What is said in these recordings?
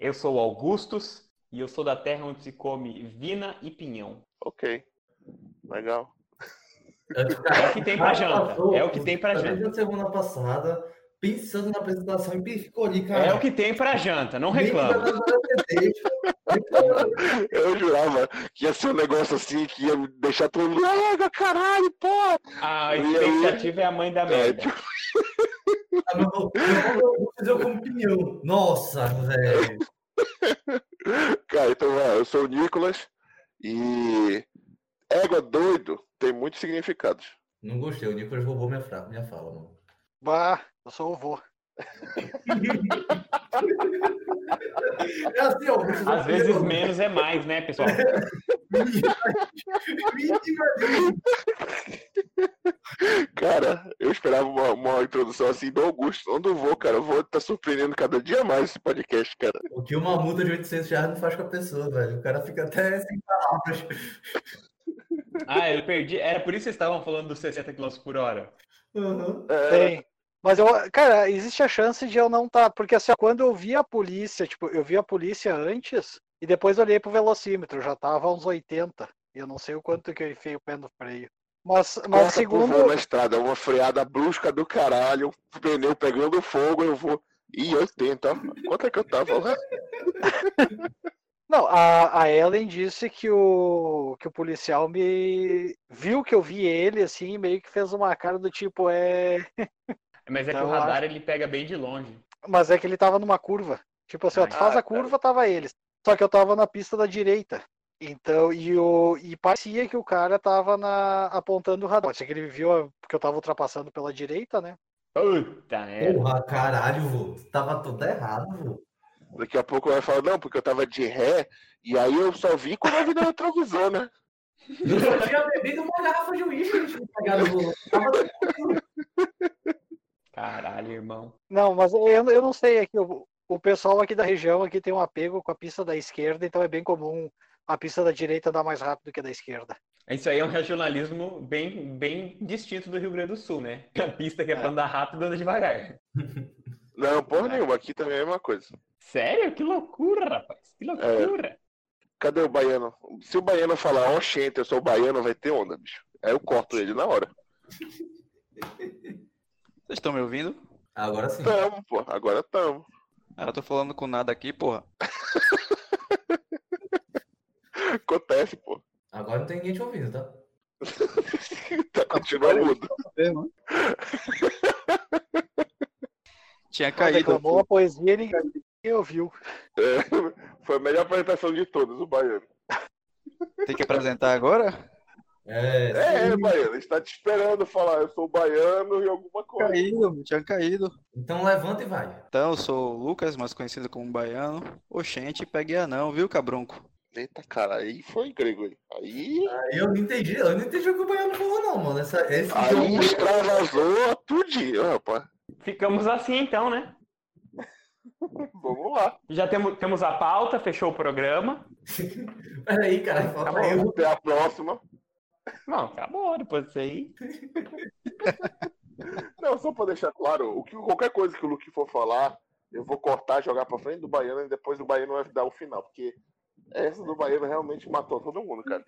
Eu sou o Augustus e eu sou da terra onde se come vina e pinhão. Ok. Legal. É o que tem pra janta. É o que tem pra Desde janta. a semana passada, pensando na apresentação e ficou ali, cara. É o que tem pra janta, não reclama. Eu jurava que ia ser um negócio assim que ia deixar todo mundo. Caralho, porra! A expectativa é a mãe da merda. Ah, vou, eu vou- vou fazer com opinião. Nossa, velho. Cara, então eu sou o Nicolas e égua doido tem muitos significados. Não gostei, o Nicolas roubou minha, fra... minha fala, mano. Bah, eu sou o vô. É assim, ó. vou Às vezes opinião. menos é mais, né, pessoal? Cara, eu esperava uma, uma introdução assim do Augusto, não do vô, cara. O vô tá surpreendendo cada dia mais esse podcast, cara. O que uma multa de 800 reais não faz com a pessoa, velho. O cara fica até sem palavras. Ah, eu perdi. Era por isso que vocês estavam falando dos 60 km por hora. Uhum. É, Tem. Mas eu, cara, existe a chance de eu não estar, porque assim, quando eu vi a polícia, tipo, eu vi a polícia antes e depois olhei pro velocímetro, já tava uns 80. E eu não sei o quanto que eu enfiei o pé no freio. Mas, mas corta segundo, na estrada, uma freada brusca do caralho, o pneu pegando fogo, eu vou. Ih, 80, ó. Quanto é que eu tava? não, a, a Ellen disse que o que o policial me viu que eu vi ele assim, meio que fez uma cara do tipo é, Mas é que Não, o radar ele pega bem de longe. mas é que ele tava numa curva. Tipo assim, ó, tu faz Ah, a curva, tava ele. Só que eu tava na pista da direita. Então, e, o, e parecia que o cara tava na, apontando o radar. Pode ser que ele viu a- porque eu tava ultrapassando pela direita, né? Puta merda. Porra, caralho, vô. Tava tudo errado, vô. Daqui a pouco vai falar, não, porque eu tava de ré, e aí eu só vi quando eu vi no retrovisor, né? Eu tinha bebido uma garrafa de uísque, a gente pegado no... Tava tranquilo. Caralho, irmão. Não, mas eu, eu não sei, é que o, o pessoal aqui da região aqui tem um apego com a pista da esquerda, então é bem comum a pista da direita andar mais rápido que a da esquerda. Isso aí é um regionalismo bem, bem distinto do Rio Grande do Sul, né? A pista que é pra andar rápido anda devagar. Não, porra nenhuma, aqui também é a mesma coisa. Sério? Que loucura, rapaz. Que loucura. Cadê o baiano? Se o baiano falar, ó, gente, eu sou baiano, vai ter onda, bicho. Aí eu corto ele na hora. Vocês estão me ouvindo? Agora sim. Tamo, pô, agora tamo. Ah, eu tô falando com nada aqui, porra. Acontece, pô. Agora não tem ninguém te ouvindo, tá? tá continuando mudo. Tinha Quando caído. declamou a poesia, ninguém ouviu. É, foi a melhor apresentação de todas, o baiano. Tem que apresentar agora? É, É, baiano, está te esperando falar, eu sou baiano e alguma coisa. Caído, tinha caído. Então levanta e vai. Então, eu sou o Lucas, mais conhecido como Baiano. Oxente, peguei anão, viu, cabrunco? Eita, cara, aí foi grego aí. Aí, Aí eu não entendi, eu não entendi o que o Baiano falou, não, mano. Essa, esse aí jogo. extravasou tudinho, rapaz. Ficamos assim então, né? Vamos lá. Já temos, temos a pauta, fechou o programa. Peraí, cara, falta Acabou. eu. Até a próxima. Não, acabou depois disso aí. Não, só pra deixar claro, o que, qualquer coisa que o Luke for falar, eu vou cortar, jogar pra frente do Baiano e depois o Baiano vai dar o final, porque essa do Baiano realmente matou todo mundo, cara.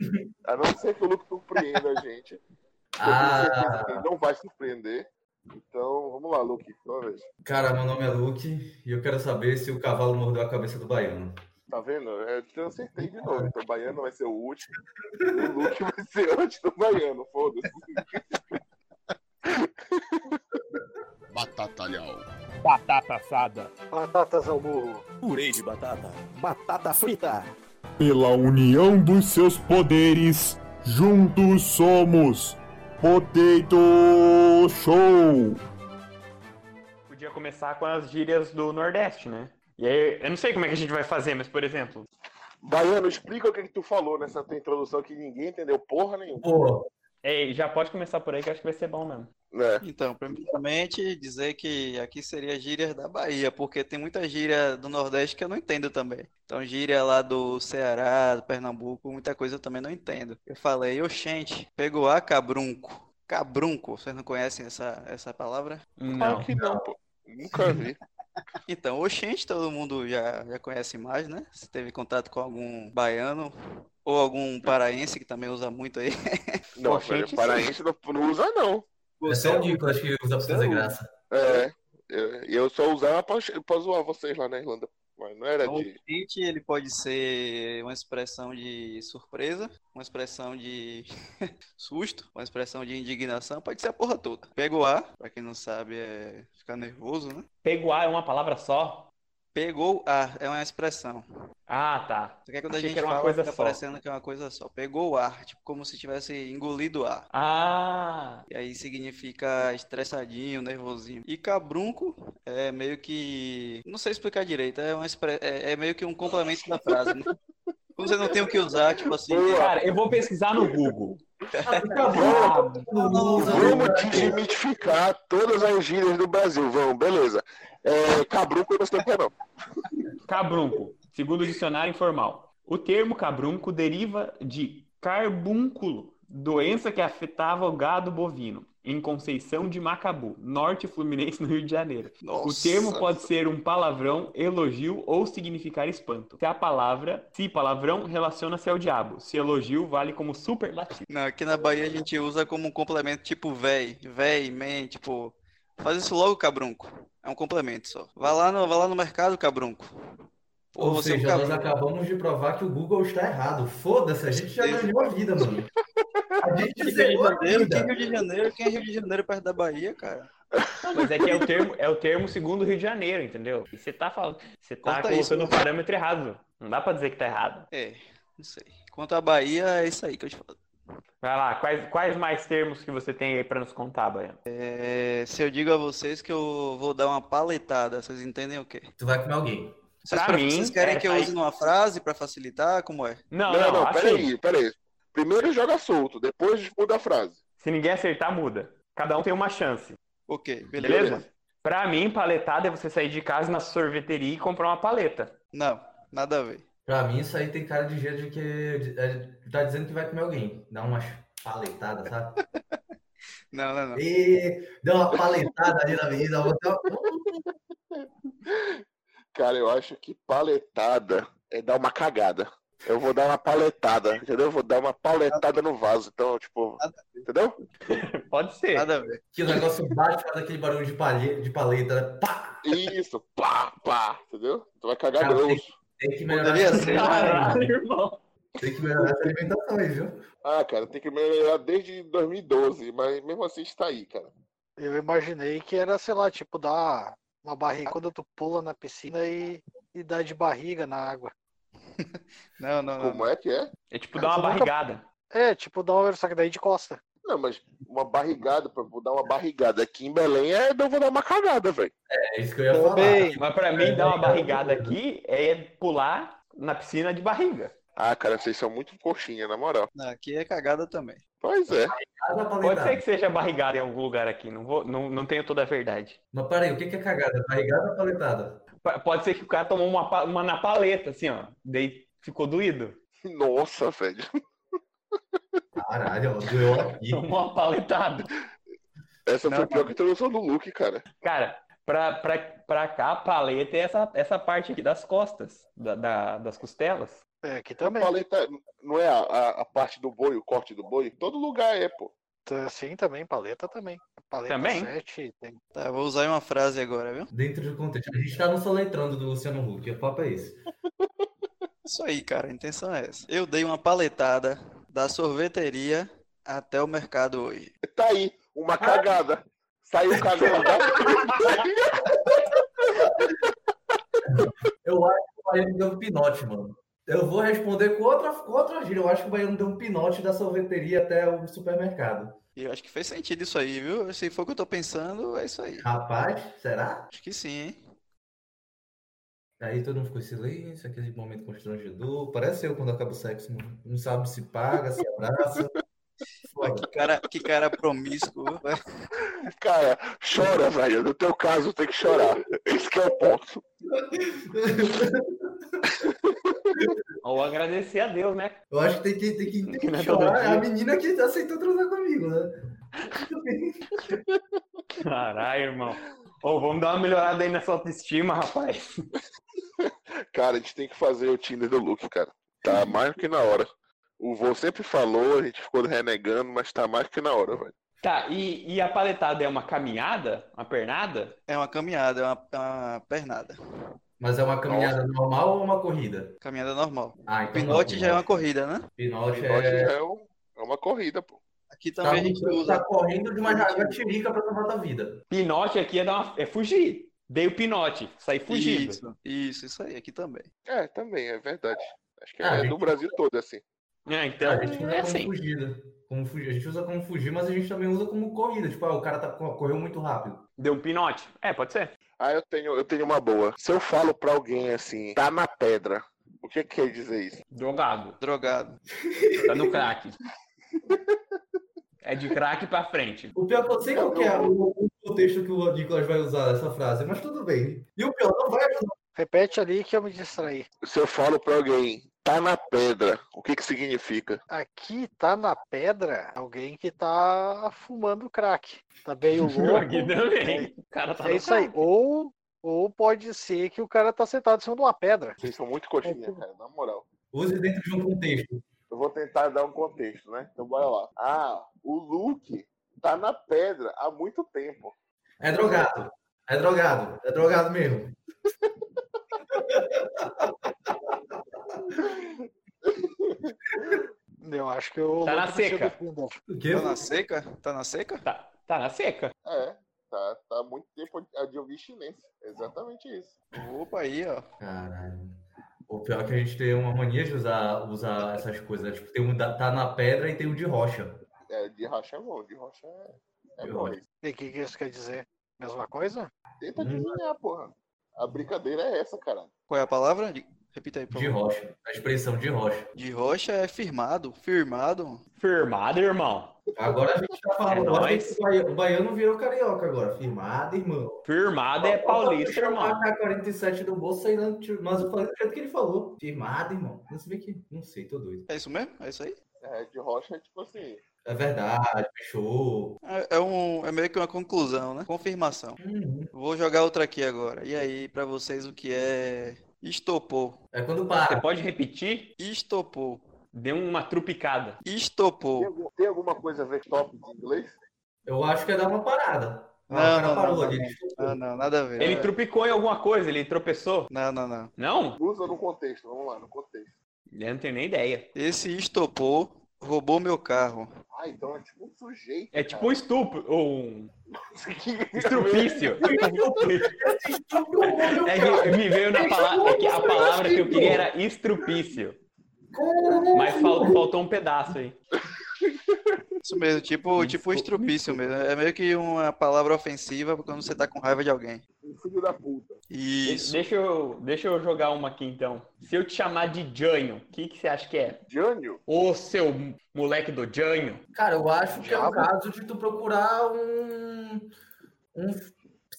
A não ser que o Luke surpreenda a gente. Ele Ah, não vai surpreender. Então, vamos lá, Luke, sua vez. cara, meu nome é Luke e eu quero saber se o cavalo mordeu a cabeça do Baiano. Tá vendo? Eu te acertei de novo. Então, o Baiano vai ser o último. O Luke vai ser antes do Baiano, foda-se. Batatalhau. Batata assada. Batatas ao burro. Purê de batata. Batata frita. Pela união dos seus poderes, juntos somos Potato Show! Podia começar com as gírias do Nordeste, né? E aí, eu não sei como é que a gente vai fazer, mas por exemplo, Baiano, explica o que, que tu falou nessa tua introdução que ninguém entendeu porra nenhuma. Pô, ei, já pode começar por aí que eu acho que vai ser bom mesmo. Né? Então, primeiramente, dizer que aqui seria gírias da Bahia, porque tem muita gíria do Nordeste que eu não entendo também. Então, gíria lá do Ceará, do Pernambuco, muita coisa eu também não entendo. Eu falei, oxente, pegou a cabrunco. Cabrunco, vocês não conhecem essa, essa palavra? Não. Claro que não, pô. Nunca vi. Então, oxente, todo mundo já, já conhece mais, né? Se teve contato com algum baiano ou algum paraense que também usa muito aí. Não, Oxente, paraense não, não usa, não. É só o Nico, acho que usa pra fazer graça. É. Eu, eu só usava pra, pra zoar vocês lá na Irlanda. Mas não era Então, de. oxente, ele pode ser uma expressão de surpresa, uma expressão de susto, uma expressão de indignação, pode ser a porra toda. Pega o ar, pra quem não sabe, é ficar nervoso, né? Peguar é uma palavra só? Pegou ar, é uma expressão. Ah, tá. Só que quando a Achei gente que era uma fala, coisa fica só. parecendo que é uma coisa só. Pegou o ar, tipo como se tivesse engolido o ar. Ah, E aí significa estressadinho, nervosinho. E cabrunco é meio que. Não sei explicar direito, é, uma expre... é, é meio que um complemento da frase. Né? Quando você não tem o que usar, tipo assim. Cara, eu vou pesquisar no Google. Acabou, não usa. Vamos desmitificar todas as gírias do Brasil. Vamos, beleza. É, cabruco eu não sei o que é, não. Cabrunco, segundo o dicionário informal. O termo cabrunco deriva de carbúnculo, doença que afetava o gado bovino, em Conceição de Macabu, norte fluminense, no Rio de Janeiro. O Nossa. termo pode ser um palavrão, elogio ou significar espanto. Se a palavra, se palavrão, relaciona-se ao diabo. Se elogio, vale como superlativo. Não, aqui na Bahia a gente usa como um complemento tipo véi, véi, man, tipo. Faz isso logo, cabrunco. É um complemento só. Vai lá no, vai lá no mercado, cabrunco. Pô, Ou você é seja, nós cabrunco. acabamos de provar que o Google está errado. Foda-se, a gente já ganhou a vida, mano. A gente Rio de zerou a Janeiro, quem é vida. Rio de Janeiro? Quem é Rio de Janeiro perto da Bahia, cara? Mas é que é o termo, é o termo segundo o Rio de Janeiro, entendeu? E você tá falando, você tá Conta colocando o parâmetro errado. Não dá pra dizer que tá errado. É, não sei. Quanto à Bahia, é isso aí que eu te falo. Vai lá, quais, quais mais termos que você tem aí pra nos contar, Baiano? É, se eu digo a vocês que eu vou dar uma paletada, vocês entendem o quê? Tu vai comer alguém. Vocês, Pra pre- mim, vocês querem é que eu use numa frase pra facilitar? Como é? Não, Não, não, não, assim, peraí, peraí. Primeiro joga solto, depois muda a frase. se ninguém acertar, muda. Cada um tem uma chance, Ok, beleza. beleza? Pra mim, paletada é você sair de casa na sorveteria e comprar uma paleta. Não, nada a ver. Pra mim, isso aí tem cara de jeito de que de- é, tá dizendo que vai comer alguém. Dá uma paletada, sabe? Não, não, não. E deu uma paletada ali na menina. vou dar uma- Cara, eu acho que paletada é dar uma cagada. Eu vou dar uma paletada, entendeu? Eu vou dar uma paletada no vaso. Então, tipo, entendeu? Pode ser. Nada a ver. Que o negócio bate faz aquele barulho de, palhe, de paleta, né? Pá! Isso, pá, pá, entendeu? Tu vai cagar Cara, grosso. Tem que melhorar, Poderia ser, alimentação, Caralho, hein? irmão. Tem que melhorar essa alimentação aí, viu? Ah, cara, tem que melhorar desde 2012, mas mesmo assim está aí, cara. Eu imaginei que era, sei lá, tipo, dar uma barriga quando tu pula na piscina e, e dá de barriga na água. Não, não, não. Como é que é? É tipo dar uma barrigada. É, tipo, dá uma, só que daí de costa. Não, mas uma barrigada, pra vou dar uma barrigada aqui em Belém, é eu vou dar uma cagada, velho. É isso que eu ia falar. Também. Mas pra mim, dar uma barrigada aqui é pular na piscina de barriga. Ah, cara, vocês são muito coxinha, na moral. Não, Aqui é cagada também. Pois é. Pode ser que seja barrigada em algum lugar aqui. Não, vou, não, não tenho toda a verdade. Mas peraí, o que é cagada? Barrigada ou paletada? Pa- Pode ser que o cara tomou uma, uma na paleta, assim, ó. Daí ficou doído. Nossa, velho. Caralho, doeu aqui. Tomou uma paletada. Essa Não, foi pior que a introdução do Luke, cara. Cara, pra, pra, pra cá, a paleta é essa, essa parte aqui das costas, da, da- das costelas. É, aqui A também. paleta não é a, a, a parte do boi, o corte do boi? Todo lugar é, pô. Sim, também, paleta também. Paleta Também? 7 tem. Tá, eu vou usar uma frase agora, viu? Dentro do contexto. A gente tá no soletrando do Luciano Huck. O papo é esse. Isso aí, cara, a intenção é essa. Eu dei uma paletada da sorveteria até o mercado hoje. Tá aí, uma cagada. Saiu cagando. Eu acho que o Baiano deu um pinote, mano. Eu vou responder com outra, com outra gíria. Eu acho que o Baiano deu um pinote da sorveteria até o supermercado. E eu acho que fez sentido isso aí, viu? Se for o que eu tô pensando, é isso aí. Rapaz, será? Acho que sim, hein? Aí todo mundo ficou em silêncio, aquele momento constrangedor. Parece eu quando acaba o sexo. Não sabe se paga, se abraça. Foi. Que cara, que cara promíscuo. Cara, chora, velho. No teu caso, tem que chorar. Esse que é o ponto. Ou agradecer a Deus, né? Eu acho que tem que, tem que, tem que é chorar. É a menina que aceitou transar comigo, né? Caralho, irmão. Ô, vamos dar uma melhorada aí nessa autoestima, rapaz. Cara, a gente tem que fazer o Tinder do Luke, cara. Tá mais do que na hora. O vô sempre falou, a gente ficou renegando, mas tá mais do que na hora, velho. Tá, e, e a paletada é uma caminhada? Uma pernada? É uma caminhada, é uma, é uma pernada. Mas é uma caminhada normal ou uma corrida? Caminhada normal. Ah, então Pinote não, já é uma corrida, né? Pinote Pinote é... já é, um- é uma corrida, pô. Aqui Tá, também a gente usa. tá correndo de uma jagatirica pra salvar tua vida. Pinote aqui é, dar uma, é fugir. Dei o pinote, sair fugido. Isso, isso, isso aí, aqui também. É, também, é verdade. Acho que é Ah, do gente- Brasil todo, assim. É, então, a gente usa é como assim. fugida. Como fugir. A gente usa como fugir, mas a gente também usa como corrida. Tipo, ah, o cara tá, correu muito rápido. Deu um pinote? É, pode ser. Ah, eu tenho, eu tenho uma boa. Se eu falo pra alguém assim, tá na pedra, o que que quer dizer isso? Drogado. Drogado. Tá no crack. É de crack pra frente. O pior é que eu sei qual que é o, contexto que o Nicolas vai usar essa frase, mas tudo bem. E o pior, não vai ajudar. Repete ali que eu me distraí. Se eu falo pra alguém, tá na pedra, o que que significa? Aqui tá na pedra alguém que tá fumando crack. Tá meio louco. Aqui também. O cara tá É isso aí. Ou, ou pode ser que o cara tá sentado em cima de uma pedra. Vocês são muito coxinha, cara, na moral. Use dentro de um contexto. Eu vou tentar dar um contexto, né? Então bora lá. Ah, o Luke tá na pedra há muito tempo. É drogado. É drogado. É drogado mesmo. Eu acho que o Tá na seca. Tá na seca? Tá na seca? Tá, tá na seca. É, tá, tá há muito tempo a de ouvir chinês. Exatamente isso. Opa, aí, ó. Caralho. O pior é que a gente tem uma mania de usar, usar essas coisas. né? Tipo, tem um da- tá na pedra e tem um de rocha. É, de rocha é bom, de rocha é, é De bom. rocha. E o que, que isso quer dizer? Mesma coisa? Tenta Hum. adivinhar, porra. A brincadeira é essa, cara. Qual é a palavra? Repita aí, por De favor. rocha. A expressão de rocha. De rocha é firmado. Firmado. Firmado, irmão. Agora a gente tá falando. É nóis. que o baia- o baiano virou carioca agora. Firmado, irmão. Firmado é paulista, irmão. A K-47 do bolso aí, não, mas eu falei do jeito que ele falou. Firmado, irmão. Não se vê que. Não sei, tô doido. É isso mesmo? É isso aí? É, de rocha é tipo assim. É verdade, fechou. É, é um, é meio que uma conclusão, né? Confirmação. Uhum. Vou jogar outra aqui agora. E aí, pra vocês, o que é estopou? É quando Você para. pode repetir? Estopou. Deu uma trupicada. Tem, Estopou. algum- tem alguma coisa a ver top de inglês? Eu acho que é dar uma parada. Ah, Não, o cara não, parou não, ali. não. ele Ah, não, nada a ver. Ele É. trupicou em alguma coisa, ele tropeçou. Não, não, não. Não? Usa no contexto, vamos lá, no contexto. Eu não tenho nem ideia. Esse estopou roubou meu carro. Ah, então é tipo um sujeito. É tipo um estupro, ou um estrupício. É me veio na palavra, é que a palavra que eu queria era estrupício. Mas fal- faltou um pedaço aí. Isso mesmo, tipo, tipo estrupício mesmo. É meio que uma palavra ofensiva quando você tá com raiva de alguém. Um filho da puta. Isso. Deixa eu, deixa eu jogar uma aqui então. Se eu te chamar de Janho, o que, que você acha que é? Jânio? Ô seu moleque do Janho? Cara, eu acho que é o caso de tu procurar um, um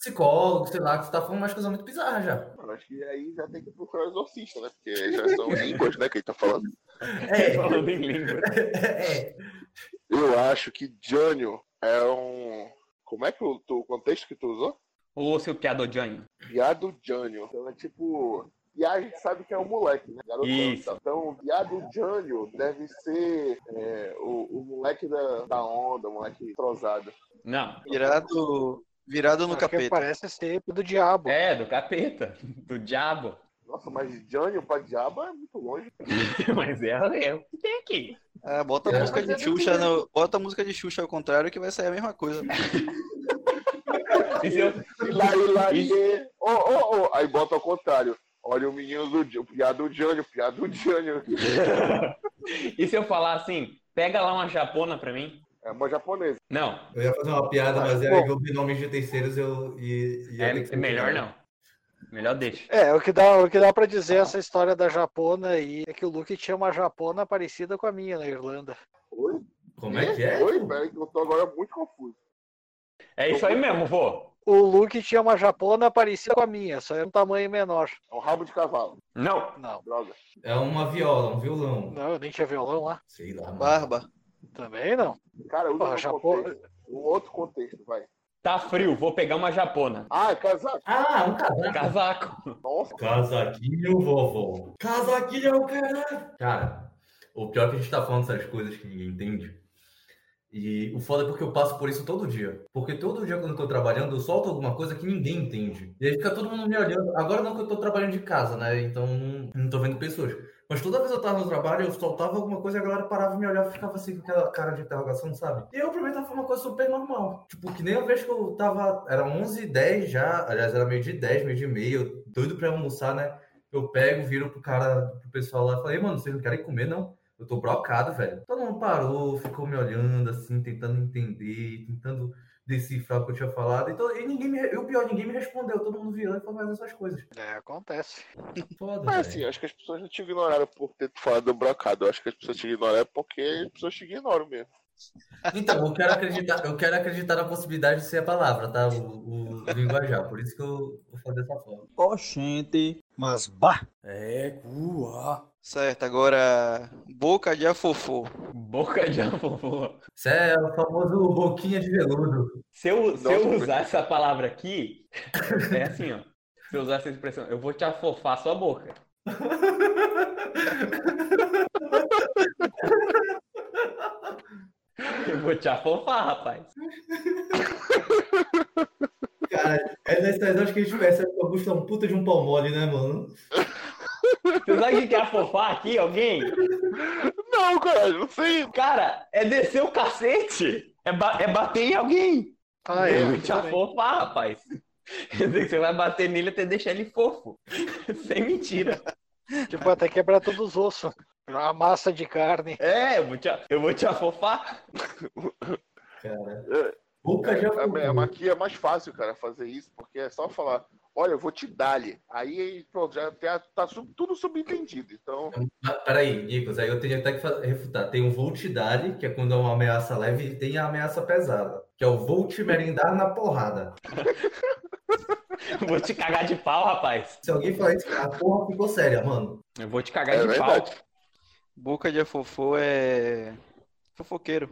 psicólogo, sei lá, que tu tá falando umas coisas muito bizarras já. Mano, acho que aí já tem que procurar exorcista, né? Porque já são línguas, né, que ele tá falando. É, Falando em língua. é. Eu acho que Jânio é um. Como é que o, tu- o contexto que tu usou? Ô seu piado Janho. Viado Jânio. Então é tipo. E a gente sabe que é um moleque, né? Garotão, Isso. Então, viado Jânio deve ser é, o, o moleque da, da onda, o moleque entrosado. Não. Virado, virado no Acho capeta. parece ser do diabo. É, do capeta. Do diabo. Nossa, mas Jânio pra diabo é muito longe. Mas é, é o que tem aqui. Ah, bota a É, música de é Xuxa no, bota a música de Xuxa ao contrário que vai sair a mesma coisa. E Lá, lá. Oh, oh, oh. Aí bota ao contrário. Olha o menino do o piado Jânio, piado Jânio. e se eu falar assim, pega lá uma japona pra mim? É uma japonesa. Não, Eu ia fazer uma piada, mas Bom. era que eu vi nomes de terceiros eu ia, ia ter que é melhor não. Melhor deixa. É, o que dá, o que dá para dizer essa história da japona aí é que o Luke tinha uma japona parecida com a minha na Irlanda. Oi? Como é que é? Oi, peraí, que eu tô agora muito confuso. É isso aí mesmo, vô. O Luke tinha uma japona parecida com a minha, só era um tamanho menor. É um rabo de cavalo. Não. Não, Droga. É uma viola, um violão. não, eu nem tinha violão lá. Sei lá, mano. Barba. Também não. Cara, usa Porra, Japão-. Um outro contexto, vai. Tá frio, vou pegar uma japona. Ah, é casaco. Ah, um casaco. Casaco. Nossa, Casaquinho, vovó. Casaquinho, caralho. Cara, o pior é que a gente tá falando essas coisas que ninguém entende. E o foda é porque eu passo por isso todo dia. Porque todo dia quando eu tô trabalhando, eu solto alguma coisa que ninguém entende. E aí fica todo mundo me olhando. Agora não que eu tô trabalhando de casa, né? Então não, não tô vendo pessoas. Mas toda vez eu tava no trabalho, eu soltava alguma coisa e a galera parava e me olhava e ficava assim com aquela cara de interrogação, sabe? E eu pra mim tava uma coisa super normal. Tipo, que nem a vez que eu tava. Era 11 h 10 já. Aliás, era meio de 10, meio de meia. Doido pra almoçar, né? Eu pego, viro pro cara, pro pessoal lá e falei, mano, vocês não querem comer, não? Eu tô brocado, velho. Todo mundo parou, ficou me olhando assim, tentando entender, tentando decifrar o que eu tinha falado. Então, e ninguém me. E o pior, ninguém me respondeu. Todo mundo virou e foi fazer essas coisas. É, acontece. Foda, mas assim, acho que as pessoas não te ignoraram por ter falado do brocado. Eu acho que as pessoas te ignoraram porque as pessoas te ignoram mesmo. Então, eu quero acreditar, eu quero acreditar na possibilidade de ser a palavra, tá? O, o, o linguajar. Por isso que eu vou fazer dessa forma. Oxente. Mas, bah! É, cua. Certo, agora boca de afofô. Boca de afofô. Isso é o famoso boquinha de veludo. Se eu, se eu Nossa, usar essa palavra aqui, é assim, ó. Se eu usar essa expressão, eu vou te afofar sua boca. Eu vou te afofar, rapaz. Cara, é nessas horas que a gente percebe que o Augusto é um puta de um pau mole, né, mano? Você sabe o que que é afofar aqui, alguém? Não, cara, não sei. Cara, é descer o cacete. É, ba- é bater em alguém. Ah, eu é. vou te afofar, rapaz. Quer dizer que você vai bater nele até deixar ele fofo. Sem mentira. Tipo, até quebrar todos os ossos. Uma massa de carne. É, eu vou te, eu vou te afofar. Cara. É, Boca de é, é, aqui é mais fácil, cara, fazer isso, porque é só falar, olha, eu vou te dar-lhe. Aí, pronto, já tem- tá sub- tudo subentendido. Então, Ah, Peraí, Nicos, aí eu teria até que refutar. Tem o vou te dar, que é quando é uma ameaça leve, e tem a ameaça pesada, que é o vou te merendar na porrada. Vou te cagar de pau, rapaz. Se alguém falar isso, a porra ficou séria, mano. Eu vou te cagar é de verdade. pau. Boca de afofô é fofoqueiro.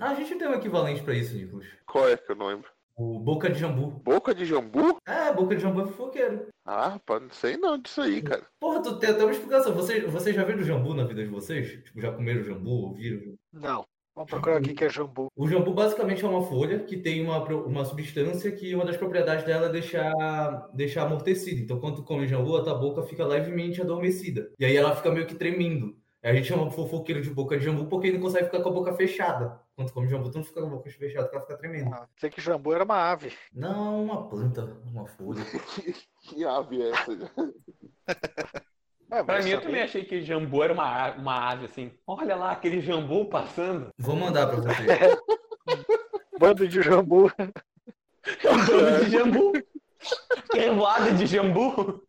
Ah, a gente tem um equivalente pra isso, Nicolas. Qual é que eu não lembro? O boca de jambu. Boca de jambu? É, boca de jambu é fofoqueiro. Ah, rapaz, não sei não disso aí, cara. Porra, tu tem até uma explicação. Vocês, vocês já viram jambu na vida de vocês? Tipo, já comeram jambu, ouviram? Não. Vamos procurar aqui que é jambu. O jambu basicamente é uma folha que tem uma, uma substância que uma das propriedades dela é deixar, deixar amortecido. Então, quando tu come jambu, a tua boca fica levemente adormecida. E aí ela fica meio que tremendo. A gente chama fofoqueiro de boca de jambu porque ele não consegue ficar com a boca fechada. Quando come jambu, tu não fica com a boca fechada, porque ela fica tremendo. Ah, Sei que jambu era uma ave. Não, uma planta, uma folha. Que ave é essa? É, Pra mim, eu também- achei que jambu era uma, uma ave, assim. Olha lá, aquele jambu passando. Vou mandar pra vocês. Bando de jambu. É um bando de jambu. Revoada de jambu.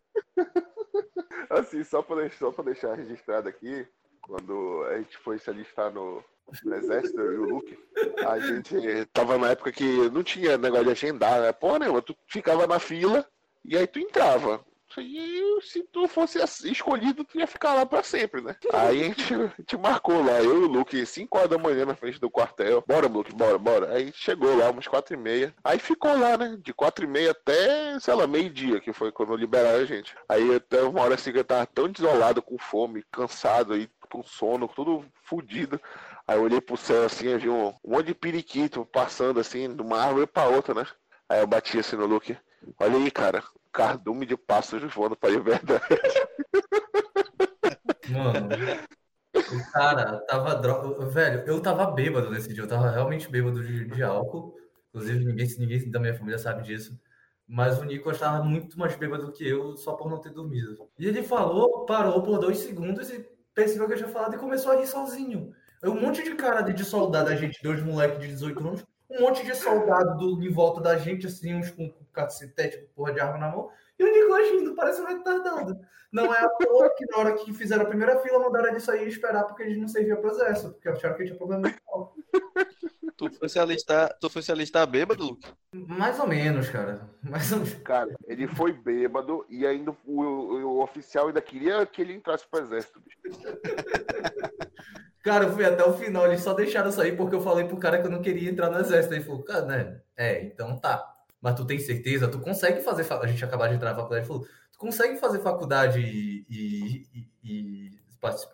Assim, só pra, deixar, só pra deixar registrado aqui, quando a gente foi se alistar no, no exército, e o Luke, a gente tava na época que não tinha negócio de agendar, né? Porra nenhuma, tu ficava na fila e aí tu entrava. E se tu fosse escolhido, tu ia ficar lá pra sempre, né? Aí a gente, a gente marcou lá, eu e o Luke, 5 horas da manhã na frente do quartel. Bora, Luke, bora, bora. Aí chegou lá, umas 4 e meia. Aí ficou lá, né? De 4 e meia até, sei lá, meio-dia, que foi quando liberaram a gente. Aí até uma hora assim que eu tava tão desolado, com fome, cansado aí, com sono, tudo fudido. Aí eu olhei pro céu assim, eu vi um, um monte de periquito passando assim, de uma árvore pra outra, né? Aí eu bati assim no Luke. Olha aí, cara, cardume de pássaros voando pra liberdade. Mano, o cara tava dro... Velho, eu tava bêbado nesse dia, eu tava realmente bêbado de, de álcool. Inclusive, ninguém, ninguém da minha família sabe disso. Mas o Nico estava muito mais bêbado que eu, só por não ter dormido. E ele falou, parou por dois segundos e percebeu que eu tinha falado e começou a rir sozinho. Um monte de cara de, soldado, a gente, dois moleques de 18 anos, um monte de soldado do, em volta da gente, assim, uns com cacetete, com porra de arma na mão, e o Nico agindo, parece um retardado. Não é à toa que na hora que fizeram a primeira fila, mandaram ele sair e esperar porque ele não servia pro exército, porque acharam que tinha problema mental. Tu foi se alistar, tu foi se alistar bêbado, Luke? Mais ou menos, cara. Mais ou menos. Cara, ele foi bêbado e ainda o, o- oficial ainda queria que ele entrasse pro exército, bicho. Cara, eu fui até o final, eles só deixaram sair porque eu falei pro cara que eu não queria entrar no exército. Aí ele falou, cara, né? É, então tá. Mas tu tem certeza? Tu consegue fazer. fa- A gente acabou de entrar na faculdade. Ele falou, tu consegue fazer faculdade e, e, e,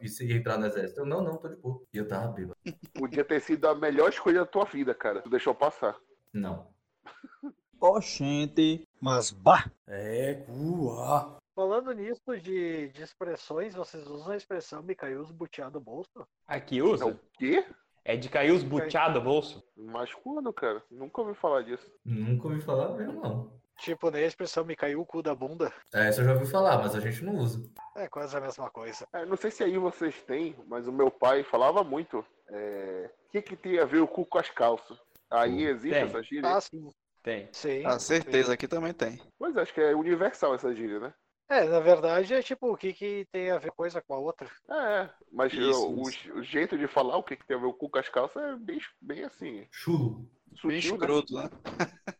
e, e se- entrar no exército? Eu, não, não, tô de boa. E eu tava bêbado. Podia ter sido a melhor escolha da tua vida, cara. Tu deixou passar. Não. Oxente. Mas, bah! É, cua. Falando nisso de, de expressões, vocês usam a expressão me caiu os butiá do bolso? Aqui É o usa? quê? É de cair os buteados do bolso? Mas quando, cara? Nunca ouvi falar disso. Nunca ouvi falar mesmo, não. Tipo, nem a expressão me caiu o cu da bunda. É, essa eu já ouvi falar, mas a gente não usa. É quase a mesma coisa. É, não sei se aí vocês têm, mas o meu pai falava muito. é, O que, que tem a ver o cu com as calças? Aí existe Tem. essa gíria? Ah, sim. Tem. Sim. Ah, certeza, aqui também tem. Mas acho que é universal essa gíria, né? É, na verdade é tipo, o que, que tem a ver coisa com a outra? É, mas Isso, o, isso. o jeito de falar o que, que tem a ver o cu com as calças é bem, bem assim. Chulo. Bem Sutil, né? escroto, né?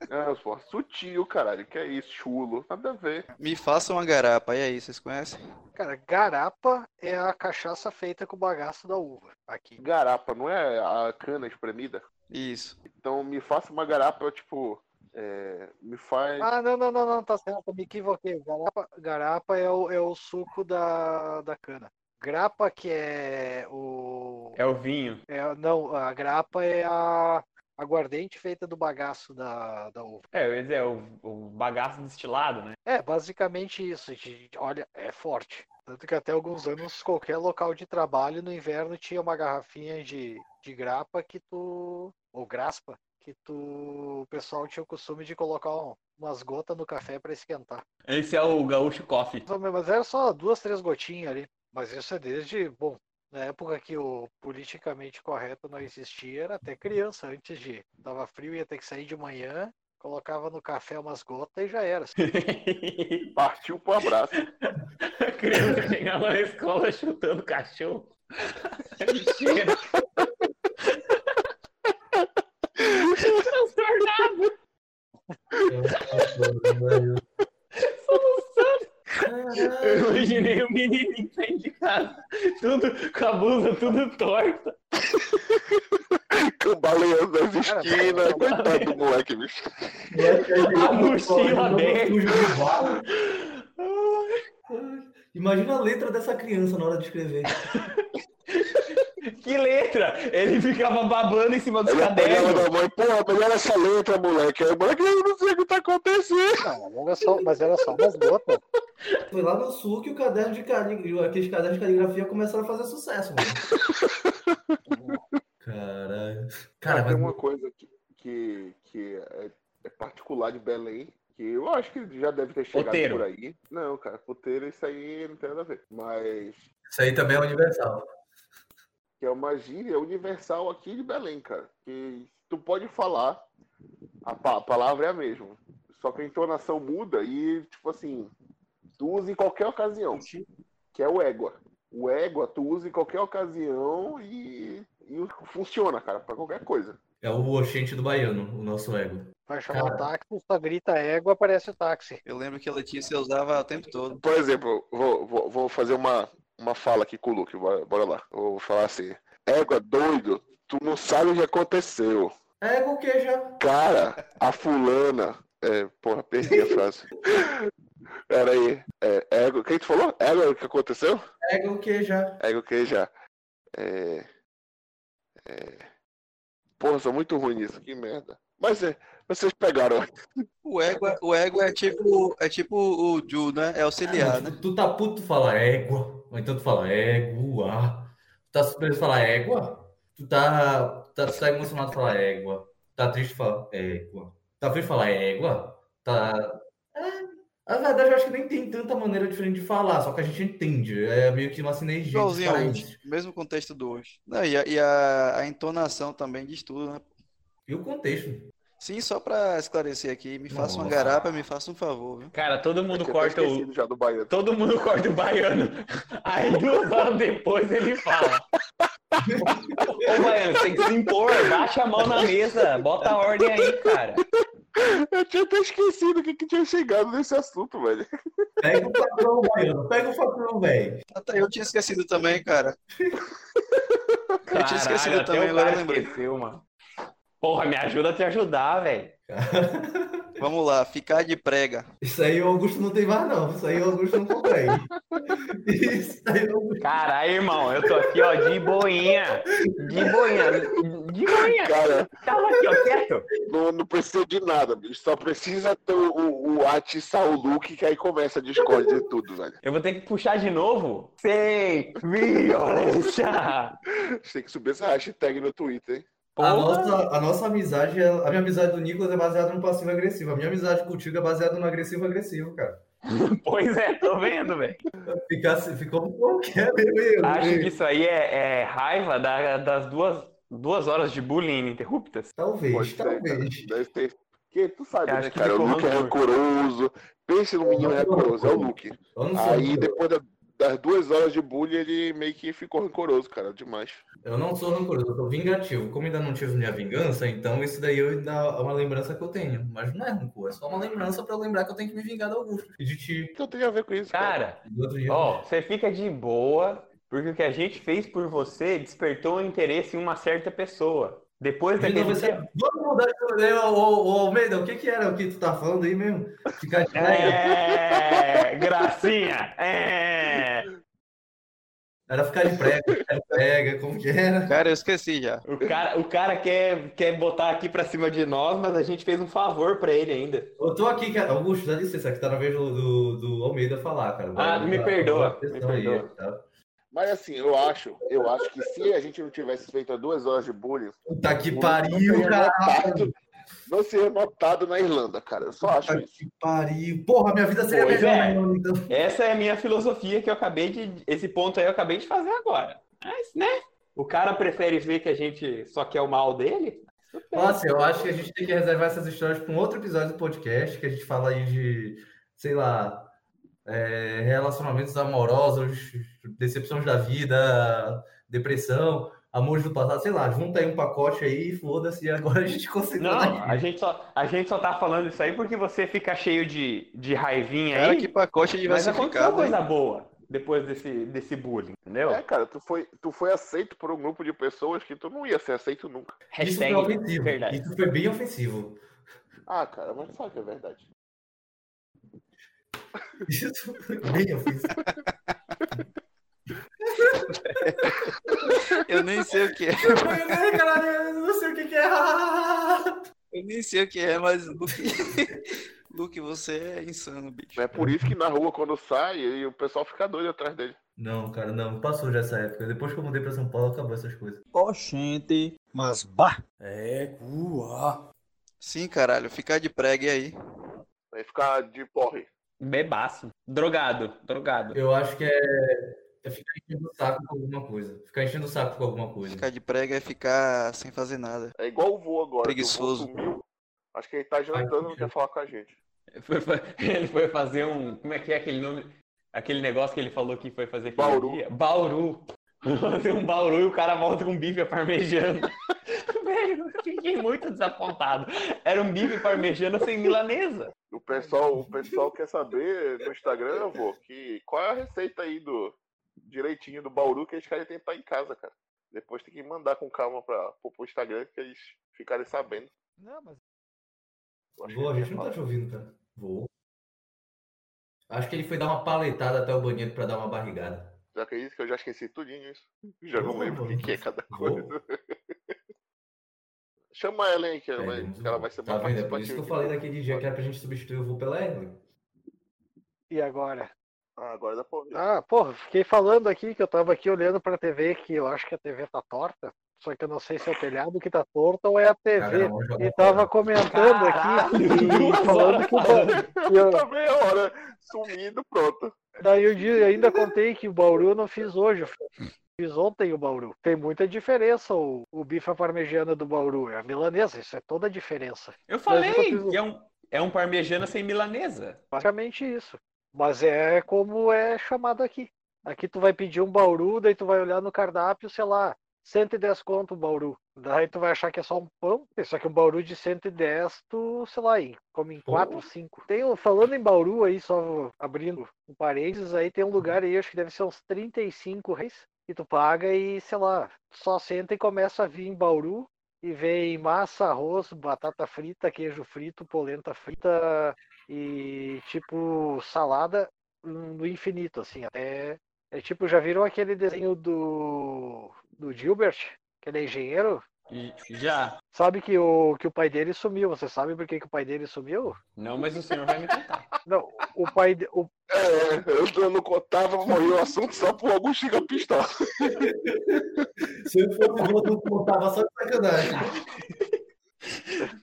É, pô, sutil, caralho. Que é isso, chulo. Nada a ver. Me faça uma garapa, e aí, vocês conhecem? Cara, garapa é a cachaça feita com o bagaço da uva. Aqui. Garapa, não é a cana espremida? Isso. Então me faça uma garapa, tipo. é, me faz. Ah, não, não, não, não, tá certo, me equivoquei. Garapa, garapa é, o, é o suco da, da cana. Grapa, que é o. É o vinho. é- não, a grapa é a aguardente feita do bagaço da, da uva. É, eu ia dizer, é o, o bagaço destilado, né? É, basicamente isso. gente. Olha, é forte. Tanto que até alguns anos, qualquer local de trabalho no inverno tinha uma garrafinha de, de grapa que tu. ou graspa, que tu. O pessoal tinha o costume de colocar um- umas gotas no café para esquentar. Esse é o gaúcho coffee. Mas era só duas, três gotinhas ali. Mas isso é desde, bom, na época que o politicamente correto não existia, era até criança. Antes de. Tava frio, ia ter que sair de manhã, colocava no café umas gotas e já era. Partiu pro abraço. A criança chegava na escola chutando cachorro. Transtornado. Eu imaginei o menininho saindo de casa, tudo com a blusa tudo torta. Cambaleando nas esquinas. Coitado do moleque, bicho. A mochila dele. Imagina a letra dessa criança na hora de escrever. Que letra! Ele ficava babando em cima dos cadernos. da mãe, porra, melhor essa letra, moleque. Aí moleque, eu não sei o que tá acontecendo. Não, mas era só, mas era só umas gotas. Foi lá no sul que o caderno de caligrafia, aqueles cadernos de caligrafia começaram a fazer sucesso, mano. Caralho. Cara, tem mas uma coisa que, que, que é, é particular de Belém, que eu acho que já deve ter chegado por aí. Não, cara, puteiro, isso aí não tem nada a ver. Mas isso aí também é universal. Que é uma gíria universal aqui de Belém, cara. Que tu pode falar, a, pa- a palavra é a mesma. Só que a entonação muda e, tipo assim, tu usa em qualquer ocasião. Que é o égua. O égua tu usa em qualquer ocasião e, e funciona, cara, pra qualquer coisa. É o oxente do baiano, o nosso ego. Vai chamar Cara. táxi, só grita égua, aparece o táxi. Eu lembro que a Letícia usava o tempo todo. Por exemplo, vou, vou, vou fazer uma, uma fala aqui com o Luke, bora, bora lá. Eu Vou falar assim, égua doido, tu não sabe o que aconteceu. Ego o que já? Cara, a fulana. É, porra, perdi a frase. Pera aí. É, égua, quem tu falou? Égua, o que aconteceu? Ego o que já? Égua que já. É. É. Porra, sou muito ruim nisso, que merda. Mas é, vocês pegaram. O ego, é- o ego é tipo é tipo o Ju, né? É auxiliar, né? Tu, tá puto, tu fala égua. Ou então tu fala égua. Tu tá surpreso, fala égua. Tu tá, tá, tu tá emocionado, fala égua. Tá triste, fala égua. Tá feliz, fala égua. Tá. É, a verdade, eu acho que nem tem tanta maneira diferente de falar, só que a gente entende. É meio que uma sinergia Igualzinho hoje. Mesmo contexto do hoje. Não, e a, e a, a entonação também diz tudo, né? E o contexto. Sim, só pra esclarecer aqui, me faça uma garapa, me faça um favor, viu? Cara, todo mundo corta o. já do baiano. Todo mundo corta o baiano. Aí duas horas depois ele fala. Ô, baiano, você tem que se impor, baixa a mão na mesa, bota a ordem aí, cara. Eu tinha até esquecido que, que tinha chegado nesse assunto, velho. Pega o patrão, baiano. Pega o patrão, velho. Até eu tinha esquecido também, cara. Eu tinha esquecido até também, agora eu lembrei. esqueceu, mano. Porra, me ajuda a te ajudar, velho. Vamos lá, ficar de prega. Isso aí o Augusto não tem mais, não. Isso aí o Augusto não consegue. Isso aí o Augusto. Caralho, irmão, eu tô aqui, ó, de boinha. De boinha. De boinha. Cara, Tava aqui, ó, quieto. não, não precisa de nada, bicho. Só precisa ter o, o, o atiçar o look que aí começa a Discord de tudo, velho. Eu vou ter que puxar de novo? Sem violência. Tem que subir essa hashtag no Twitter, hein? A nossa, a nossa amizade, é- a minha amizade do Nicolas é baseada no passivo agressivo. A minha amizade contigo é baseada no agressivo agressivo, cara. Pois é, tô vendo, velho. Ficou qualquer meu. Acho que isso aí é, é raiva da- das duas, duas horas de bullying ininterruptas. Talvez, Pode ser, cara. talvez. Deve ter. Porque tu sabe, né, cara? O Luke é rancor. rancoroso. Pense no menino rancoroso, é o Luke. Aí depois da- das duas horas de bullying, ele meio que ficou rancoroso, cara, demais. eu não sou rancoroso, eu sou vingativo. Como ainda não tive minha vingança, então isso daí eu ainda é uma lembrança que eu tenho. Mas não é rancor, é só uma lembrança pra eu lembrar que eu tenho que me vingar do Augusto. E de ti. O que eu tenho a ver com isso, cara? Cara, do outro dia. ó, você fica de boa, porque o que a gente fez por você despertou um interesse em uma certa pessoa. Depois daquele você- tempo. Vamos mudar de ideia, ô, ô, ô, Almeida, o que que era o que tu tá falando aí mesmo? Ficar de? É, gracinha. É. Era ficar de prega, ficar de prega, como que era? Cara, eu esqueci já. O cara, o cara quer, quer botar aqui pra cima de nós, mas a gente fez um favor pra ele ainda. Eu tô aqui, cara. Augusto, dá licença, que tá na vez do, do, do Almeida falar, cara. Ah, me perdoa, me atenção aí, perdoa. tá? Mas assim, eu acho, eu acho que se a gente não tivesse feito as duas horas de bullying, Puta que pariu, cara. não seria notado na Irlanda, cara. Eu só acho Puta isso. que pariu. Porra, minha vida seria Pois melhor, é. mano? Então. Essa é a minha filosofia que eu acabei de. Esse ponto aí eu acabei de fazer agora. Mas, né? O cara prefere ver que a gente só quer o mal dele? Nossa, eu acho que a gente tem que reservar essas histórias para um outro episódio do podcast, que a gente fala aí de, sei lá, é, relacionamentos amorosos, decepções da vida, depressão, amores do passado, sei lá, junta aí um pacote aí, foda-se, e agora a gente consegue. Não, a gente, só, a gente só tá falando isso aí porque você fica cheio de, de raivinha Cara, aí. que pacote mas aconteceu coisa boa depois desse, desse bullying, entendeu? É, cara, tu foi, tu foi aceito por um grupo de pessoas que tu não ia ser aceito nunca. Isso foi ofensivo. verdade. Isso foi bem ofensivo. Ah, cara, mas sabe que é verdade. Isso foi bem ofensivo. Eu nem sei o que é. Eu não sei o que é. Eu nem sei o que é, mas Luke, Luke, você é insano, bicho. É por isso que na rua, quando sai, o pessoal fica doido atrás dele. Não, cara, não, passou já essa época. Depois que eu mudei pra São Paulo, acabou essas coisas. Oxente. Mas bah. É, uá. Sim, caralho, ficar de prega aí. Aí fica de porre. Bebaço. Drogado, drogado. Eu acho que é, é ficar enchendo o saco com alguma coisa. Ficar enchendo o saco com alguma coisa. Ficar de prega é ficar sem fazer nada. É igual o vô agora. que Preguiçoso. O vô sumiu. Acho que ele tá jantando e não quer falar com a gente. Foi Ele foi fazer um. Como é que é aquele nome? Aquele negócio que ele falou que foi fazer Bauru. dia? Bauru. Fazer um bauru e o cara volta com um bife parmejano. Eu fiquei muito desapontado. Era um bife parmejano sem milanesa. O pessoal, o pessoal quer saber no Instagram, vô, que qual é a receita aí do direitinho do Bauru que eles querem tentar em casa, cara. Depois tem que mandar com calma pra, pro, pro Instagram que eles ficarem sabendo. Não, mas Eu acho Vou, a que gente ele não tá te ouvindo, cara. Vou. Acho que ele foi dar uma paletada até o banheiro pra dar uma barrigada. Já acredito que eu já esqueci tudinho isso. Já não Vou, lembro o que, vou. que é cada Vou. coisa. Chama ela aí, que ela, É, vai, que ela vai ser Tá mais vendo? É por isso que eu falei daquele dia que era pra gente substituir o Vu pela Evelyn. e agora? Ah, agora dá pra ouvir. Ah, porra, fiquei falando aqui que eu tava aqui olhando pra TV, que eu acho que a TV tá torta. Só que eu não sei se é o telhado que tá torto ou é a TV. Cara, vamos jogar E tava comentando aqui Caralho, e duas falando que o e eu- Tá meia hora sumindo, pronto. daí eu ainda contei que o Bauru eu não fiz hoje, eu fiz ontem o Bauru. Tem muita diferença o, o bife à parmegiana do Bauru, é a milanesa, isso é toda a diferença. Eu falei eu que é um, é um parmejano sem milanesa. Basicamente isso. Mas é como é chamado aqui. Aqui tu vai pedir um Bauru, daí tu vai olhar no cardápio, sei lá, 110 conto o Bauru. Daí tu vai achar que é só um pão, só que um Bauru de 110, tu, sei lá, come em 4, 5. Tem, um- falando em Bauru aí, só abrindo um parênteses, aí tem um lugar aí, acho que deve ser uns 35 reais. E tu paga e, sei lá, só senta e começa a vir em Bauru e vem massa, arroz, batata frita, queijo frito, polenta frita e tipo salada no infinito, assim, até. É tipo, já viram aquele desenho do. do Gilbert, que ele é engenheiro? Já. Sabe que o, que o pai dele sumiu. Você sabe por que, que o pai dele sumiu? Não, mas o senhor vai me contar. Não, o pai. O, É, eu, eu não contava, morreu o assunto só por algum Chica Pistola. Se eu fosse o outro, eu contava só de sacanagem.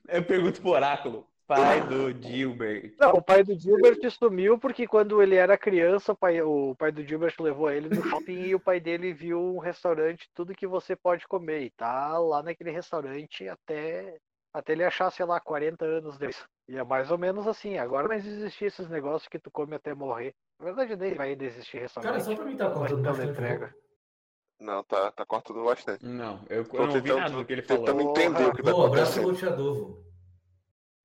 Eu pergunto pro oráculo. Pai do Gilbert. não, o pai do Gilbert sumiu porque quando ele era criança, o pai, o pai do Gilbert levou ele no shopping e o pai dele viu um restaurante, tudo que você pode comer. E tá lá naquele restaurante até, até ele achar, sei lá, 40 anos depois. E é mais ou menos assim. Agora não existe esses negócios que tu come até morrer. Na verdade, nem vai existir restaurante. Cara, só pra mim tá contando Pela bastante. entrega. Não, tá, tá cortando bastante. Não, eu, Tô eu não tentando- nada do que ele Tentando falou. entender o que tá Pô, abraço acontecendo. roteador, vô.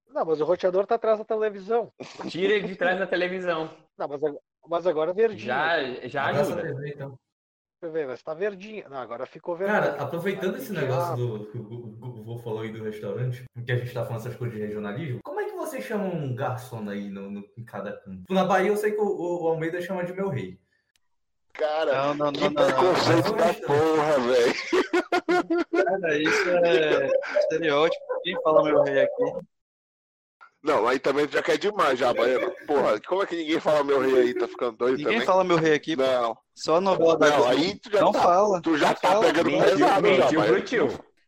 Não, mas o roteador tá atrás da televisão. Tira ele de trás da televisão. Não, mas agora, mas agora verdinho. Já, já Abraço à ajuda. TV, então. Deixa eu ver, mas tá verdinho. Não, agora ficou verdinho. Cara, aproveitando esse negócio do que o o- o vô falou aí do restaurante, que a gente tá falando essas coisas de regionalismo, como é que vocês chamam um garçom aí no, no- em cada canto? Na Bahia eu sei que o, o- Almeida chama de meu rei. Cara, Não, não, que não, não, não. preconceito da porra, velho. Cara, isso é estereótipo. Quem fala meu rei aqui? Não, aí também já quer demais, já, Baiano. Porra, como é que ninguém fala meu rei aí? Tá ficando doido Ninguém também? fala meu rei aqui, pô. Não, Só a novela da não, aí tu já Não tá, fala. tu já não tá fala. pegando pesado, já, mentiu pro tio.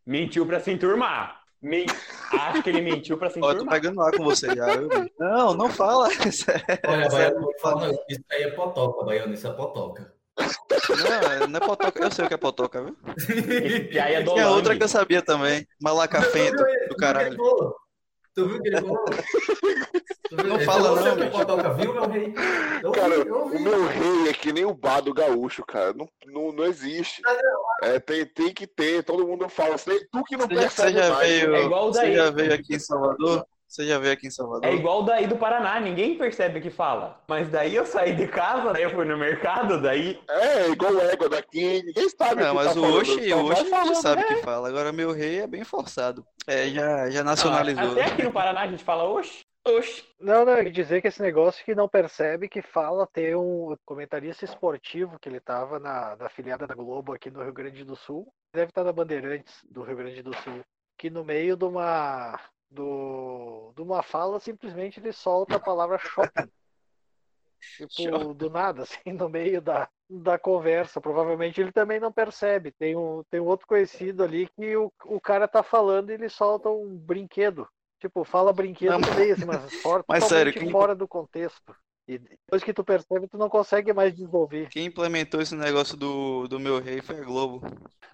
Mentiu pra se enturmar. Men... Acho que ele mentiu pra se Ó, eu tô enturmar. pegando lá com você já. eu- Não, não fala. Olha, Sério, Baiano, não, isso aí é potoca, Baiano, isso é potoca. Não, não é potoca. Eu sei o que é potoca, viu? Esse é do Tinha outra que eu sabia também. Malacafento do caralho. Tu viu o que ele falou? Não fala não, "Você é o que é bicho." potoca, viu, meu rei? Eu Cara, vi, eu vi. o meu rei é que nem o bar do gaúcho, cara. Não, não, não existe. É, tem, tem que ter, todo mundo fala. Você- Tu que não Você você percebe já mais. veio, É igual o você daí. já veio aqui em Salvador? Você já veio aqui em Salvador? É igual daí do Paraná, ninguém percebe que fala. Mas daí eu saí de casa, daí eu fui no mercado, daí. É, igual o égua daqui, ninguém sabe Não, mas tá o Oxi, o Oxi a gente falando. sabe que fala. Agora meu rei é bem forçado. É, já, já nacionalizou. Até aqui no Paraná a gente fala, oxe, oxe. Não, não, e dizer que esse negócio que não percebe que fala ter um comentarista esportivo que ele tava na, na filiada da Globo aqui no Rio Grande do Sul, deve estar na Bandeirantes do Rio Grande do Sul, que no meio de uma do, de uma fala simplesmente ele solta a palavra shopping. Tipo, do nada, assim, no meio da, da conversa. Provavelmente ele também não percebe. Tem um, tem um outro conhecido ali que o, o cara tá falando e ele solta um brinquedo. Tipo, fala brinquedo Não, meio, assim, mas fora, mas totalmente sério, quem- fora do contexto. E depois que tu percebe, tu não consegue mais desenvolver. Quem implementou esse negócio do, do meu rei foi a Globo.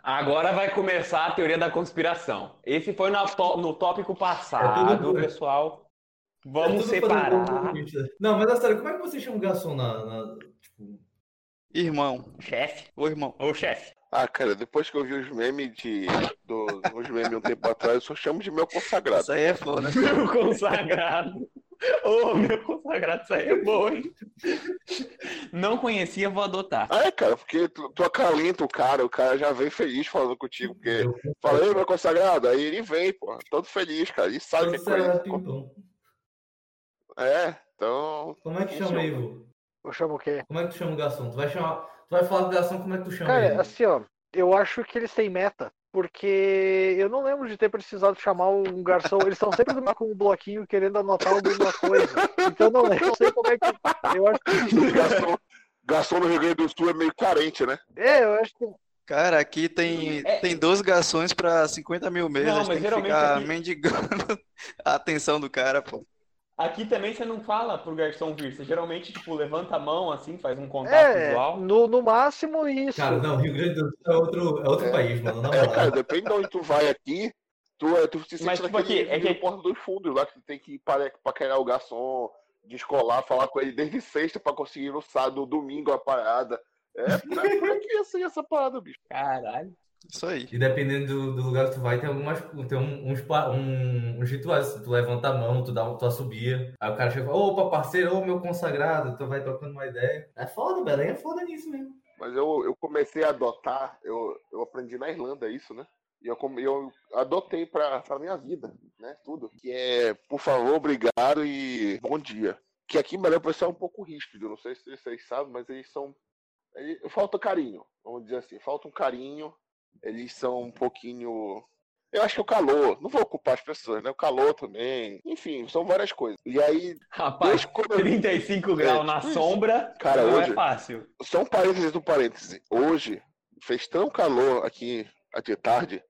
Agora vai começar a teoria da conspiração. Esse foi no, no tópico É passado, tudo- pessoal. É Vamos fazendo separar. comunista. Não, mas é sério, como é que você chama um garçom na. na- tipo, Irmão. Chefe. Ô, irmão. Ô, chefe. Ah, cara, depois que eu vi os memes de. Do, os memes um tempo atrás, eu só chamo de meu consagrado. Isso aí é foda. Meu consagrado. Ô, meu consagrado, isso aí é bom, hein? Não conhecia, vou adotar. Ah, é, cara, porque tu, tu acalenta o cara, o cara já vem feliz falando contigo, porque falei, meu consagrado, aí ele vem, pô, todo feliz, cara, e sabe que é coisa. então. É, então. Como é que chama aí, vô? Eu chamo o quê? Como é que tu chama o garçom? Tu vai chamar. Tu vai falar do garçom, como é que tu chama Cara, ele? assim, ó, eu acho que eles têm meta. Porque eu não lembro de ter precisado chamar um garçom. Eles estão sempre com um bloquinho querendo anotar alguma coisa. Então não, eu não sei como é que. Eu acho que. Garçom, garçom no Rio Grande do Sul é meio carente, né? É, eu acho que. Cara, aqui tem, É. tem 12 garçons pra 50 mil mesas. Não, mas tem que geralmente ficar aqui- mendigando a atenção do cara, pô. Aqui também você não fala pro garçom vir. Você geralmente, tipo, levanta a mão assim, faz um contato É, visual. no, no máximo isso. Cara, não, Rio Grande do Sul é outro, é outro É. país, mano. Na É, cara, depende de onde tu vai aqui, tu, é, tu se sente Mas, tipo, aqui, é que- porta dos fundos lá, que tu tem que ir para, paquerar o garçom, descolar, falar com ele desde sexta pra conseguir no sábado, no domingo a parada. É, por aí, por aqui assim, essa parada, bicho. Caralho. Isso aí. E dependendo do, do lugar que tu vai, tem algumas. Tem um- uns, um- uns rituais. Tu levanta a mão, tu dá tu assobia. Aí o cara chega e fala, opa, parceiro, ô meu consagrado, tu vai trocando uma ideia. É foda. Aí é foda nisso mesmo. Mas eu, eu comecei a adotar, eu, eu aprendi na Irlanda isso, né? E eu, eu adotei pra, pra minha vida, né? Tudo. Que é, por favor, obrigado e bom dia. Que aqui em Belém o pessoal é um pouco ríspido, não sei se vocês sabem, mas eles são. ele- falta carinho, vamos dizer assim, falta um carinho. Eles são um pouquinho. Eu acho que é o calor, não vou culpar as pessoas, né? O calor também. Enfim, são várias coisas. E aí, Rapaz, quando eu- 35 graus na tipo isso. sombra Cara, não hoje- é fácil. Só um parênteses do parêntese. Hoje fez tão calor aqui de tarde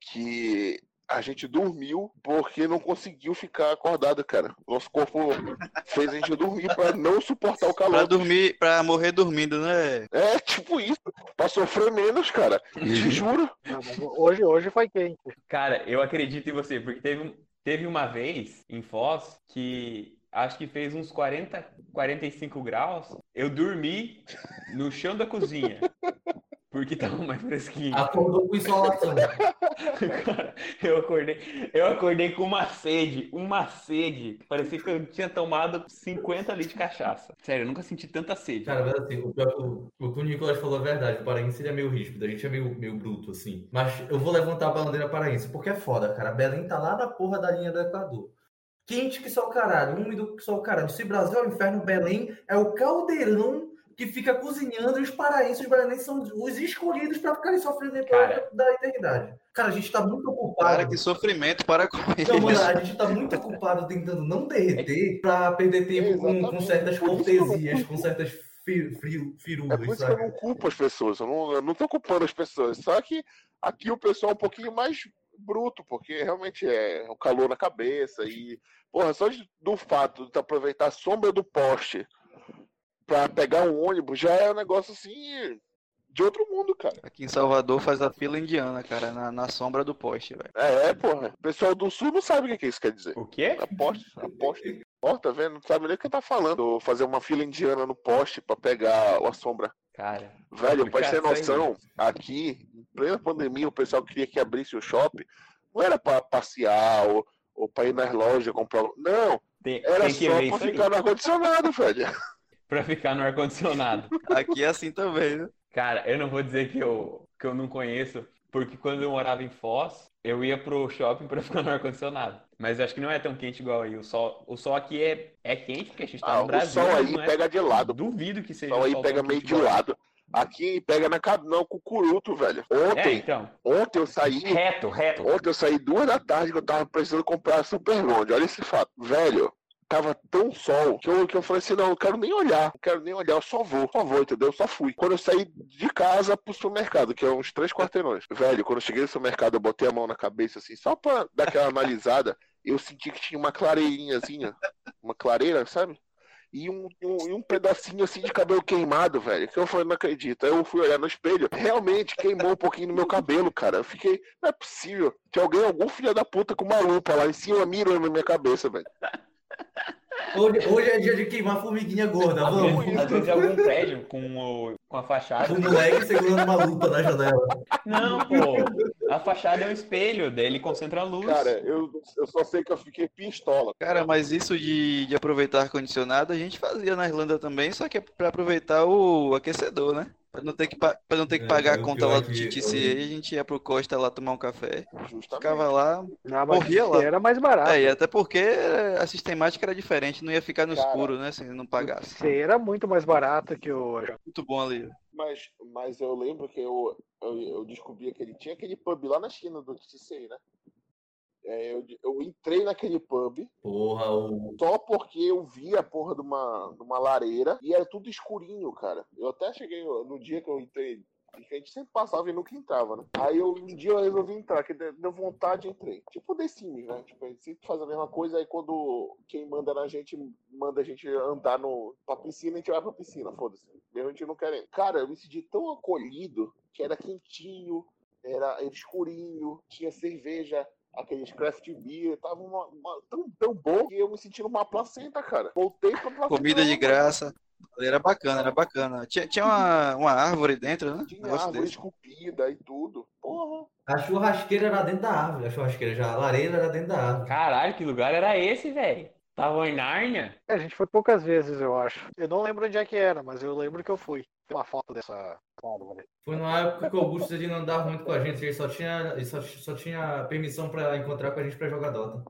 que a gente dormiu porque não conseguiu ficar acordado, cara. Nosso corpo fez a gente dormir pra não suportar o Pra calor. dormir, pra morrer dormindo, né? É tipo isso. Pra sofrer menos, cara. Te juro. Não, mas Hoje, hoje foi quente. Cara, eu acredito em você, porque teve, um- teve uma vez em Foz que acho que fez uns 40, 45 graus. Eu dormi no chão da cozinha. Porque tava mais fresquinho. Acordou com insolação. Cara, eu acordei, eu acordei com uma sede, uma sede. Parecia que eu tinha tomado 50 litros de cachaça. Sério, eu nunca senti tanta sede. Cara, mas assim, o, pior- o, o que o Nicolas falou é verdade. O paraense é meio ríspido, a gente é meio, meio bruto, assim. Mas eu vou levantar a bandeira paraense, porque é foda, cara. Belém tá lá na porra da linha do Equador. Quente que só o caralho, úmido que só o caralho. Se Brasil é o inferno, Belém é o caldeirão que fica cozinhando e os paraenses, os belenenses são os escolhidos pra ficarem sofrendo depois Cara. da eternidade. Cara, a gente tá muito ocupado. Cara, que sofrimento para com Não, mano, isso. a gente tá muito ocupado tentando não derreter pra perder tempo com, com Exatamente. certas isso cortesias, com certas fi- fri- É por firulas, isso que eu sabe? não culpo as pessoas. Eu não, eu não tô culpando as pessoas. Só que aqui o pessoal é um pouquinho mais bruto, porque realmente é o calor na cabeça. E, porra, só de- do fato de aproveitar a sombra do poste pra pegar um ônibus já é um negócio assim de outro mundo, cara. Aqui em Salvador faz a fila indiana, cara, na, na sombra do poste, velho. É, é, porra. O pessoal do sul não sabe o que que isso quer dizer. O quê? Aposte, aposte. Ó, tá vendo? Não sabe nem o que tá falando. Fazer uma fila indiana no poste pra pegar a sombra. Cara, Velho, pra ter noção, aqui, em plena pandemia, o pessoal queria que abrisse o shopping. Não era pra passear ou, ou pra ir nas lojas comprar. Não, tem, era tem só pra ficar no ar-condicionado, velho. Pra ficar no ar-condicionado. Aqui é assim também, né? Cara, eu não vou dizer que eu, que eu não conheço, porque quando eu morava em Foz, eu ia pro shopping pra ficar no ar-condicionado. Mas acho que não é tão quente igual aí. O sol, o sol aqui é, é quente, porque a gente tá Ah, no o Brasil. sol mas aí é- pega de lado. Duvido que O seja sol um aí sol pega meio de lado. Aqui pega na cabeça, não, cucuruto, velho. É, Ontem, então. ontem eu saí. Reto, reto. Ontem eu saí duas da tarde que eu tava precisando comprar super longe. Olha esse fato. Velho, tava tão sol que eu, que eu falei assim, não, não quero nem olhar. Não quero nem olhar, eu só vou. Só vou, entendeu? Eu só fui. Quando eu saí de casa pro supermercado, que é uns três quarteirões. Velho, quando eu cheguei no supermercado, eu botei a mão na cabeça assim, só pra dar aquela analisada. Eu senti que tinha uma clareirinhazinha. Uma clareira, sabe? E um, um, e um pedacinho assim de cabelo queimado, velho. Que eu falei, não acredito. Aí eu fui olhar no espelho, realmente queimou um pouquinho no meu cabelo, cara. Eu fiquei, não é possível. Tinha alguém, algum filho da puta com uma lupa lá em cima mirando na minha cabeça, velho. Hoje, hoje é dia de queimar formiguinha gorda, Às vamos. vezes, às vezes é algum prédio com, o, com a fachada. O moleque segurando uma lupa na janela. Não, pô. A fachada é um espelho, daí ele concentra a luz. Cara, eu, eu só sei que eu fiquei pistola. Cara, mas isso de, de aproveitar ar-condicionado a gente fazia na Irlanda também, só que é pra aproveitar o aquecedor, né? Pra não ter que, pa- pra não ter que É, pagar a conta lá é do TTCA, a gente ia pro Costa lá tomar um café. Justamente. Ficava lá. Não, Morria lá. era mais barato. É, e até porque a sistemática era diferente, não ia ficar no Cara, escuro, né? Se não pagasse. Você era muito mais barato que o. Muito bom ali. Mas, mas eu lembro que eu, eu, eu descobri que ele tinha aquele pub lá na China do TCI, né? É, eu, eu entrei naquele pub Porra, o. só porque eu vi a porra de uma, de uma lareira e era tudo escurinho, cara. Eu até cheguei no dia que eu entrei, que a gente sempre passava e nunca entrava, né? Aí eu, um dia eu resolvi entrar, que deu vontade e entrei. Tipo o The Sims, né? Tipo, a gente sempre faz a mesma coisa, aí quando quem manda na gente manda a gente andar no, pra piscina, a gente vai pra piscina, foda-se. Mesmo a gente não querendo. Cara, eu me senti tão acolhido que era quentinho, era, era escurinho, tinha cerveja, aqueles craft beer, tava uma, uma- tão, tão bom que eu me senti numa placenta, cara. Voltei pra placenta. Comida de graça. Era bacana, era bacana. Tinha, tinha uma, uma árvore dentro, né? Tinha Negócio árvore desse. esculpida e tudo. Porra. A churrasqueira era dentro da árvore. A churrasqueira já, a lareira era dentro da árvore. Caralho, que lugar era esse, velho? Tava em Nárnia? É, a gente foi poucas vezes, eu acho. Eu não lembro onde é que era, mas eu lembro que eu fui. Tem uma foto dessa árvore. Foi na época que o Augusto ele não andava muito com a gente, ele só tinha, ele só, só tinha permissão pra encontrar com a gente pra jogar Dota.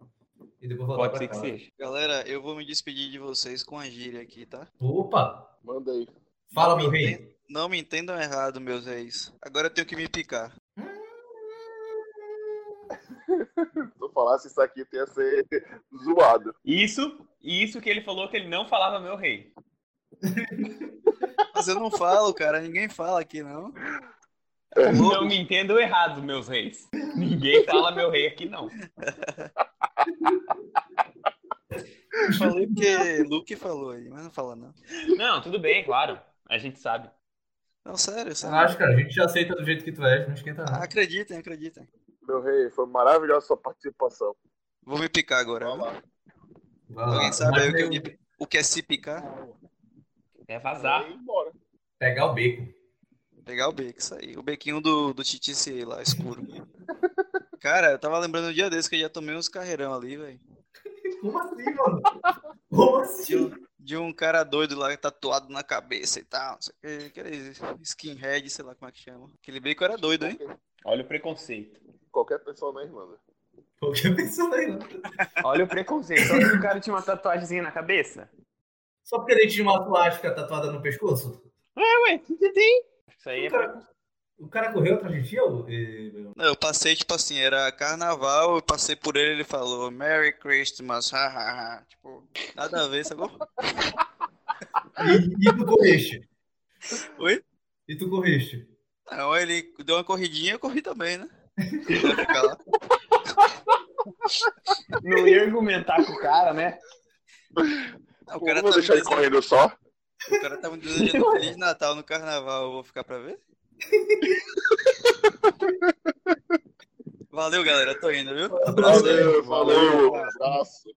E depois voltar Pode pra ser que seja. Galera, eu vou me despedir de vocês com a gíria aqui, tá? Opa! Manda aí. Fala, Não meu me rei. Não me entendam errado, meus reis. Agora eu tenho que me picar. Se eu falasse isso aqui, ia ser zoado. Isso, isso que ele falou que ele não falava meu rei. Mas eu não falo, cara. Ninguém fala aqui, não. Não me entendam errado, meus reis. Ninguém fala meu rei aqui, não. Eu falei porque Luke falou aí, mas não fala, não. Não, tudo bem, claro. A gente sabe. Não, sério, sério. Relaxa, cara, a gente já aceita do jeito que tu és, não esquenta não. Acreditem, acreditem. Meu rei, foi maravilhosa a sua participação. Vou me picar agora. Vai lá. Vai lá. Alguém sabe aí o que, é- o que é se picar? É vazar. Aí, bora. Pegar o beco. Pegar o beco, isso aí. O bequinho do, do Titice lá, escuro. Cara, eu tava lembrando um dia desse que eu já tomei uns carreirão ali, velho. Como assim, mano? Como assim? de um cara doido lá, tatuado na cabeça e tal. Não sei o que, aquele skinhead, sei lá como é que chama. Aquele beco era doido, hein? Olha o preconceito. qualquer pessoa na Irlanda. Qualquer pessoa aí, não. Olha o preconceito. Só que o cara tinha uma tatuagemzinha na cabeça. Só porque ele tinha uma suástica tatuada no pescoço? Ué, você tem? Isso aí é Cara, preconceito. O cara correu atrás de ti, ô? E- Não, eu passei, tipo assim, era carnaval, eu passei por ele ele falou Merry Christmas, hahaha. Tipo, nada a ver, sacou? E, e tu correste? Oi? E tu correste? Não, ele deu uma corridinha, eu corri também, né? Não ia argumentar com o cara, né? O cara vou tá deixar ele correndo só. o cara tá me desejando Feliz Natal no carnaval, eu vou ficar pra ver? Valeu, galera, tô indo, viu? Abraço aí. Valeu, valeu. Um abraço.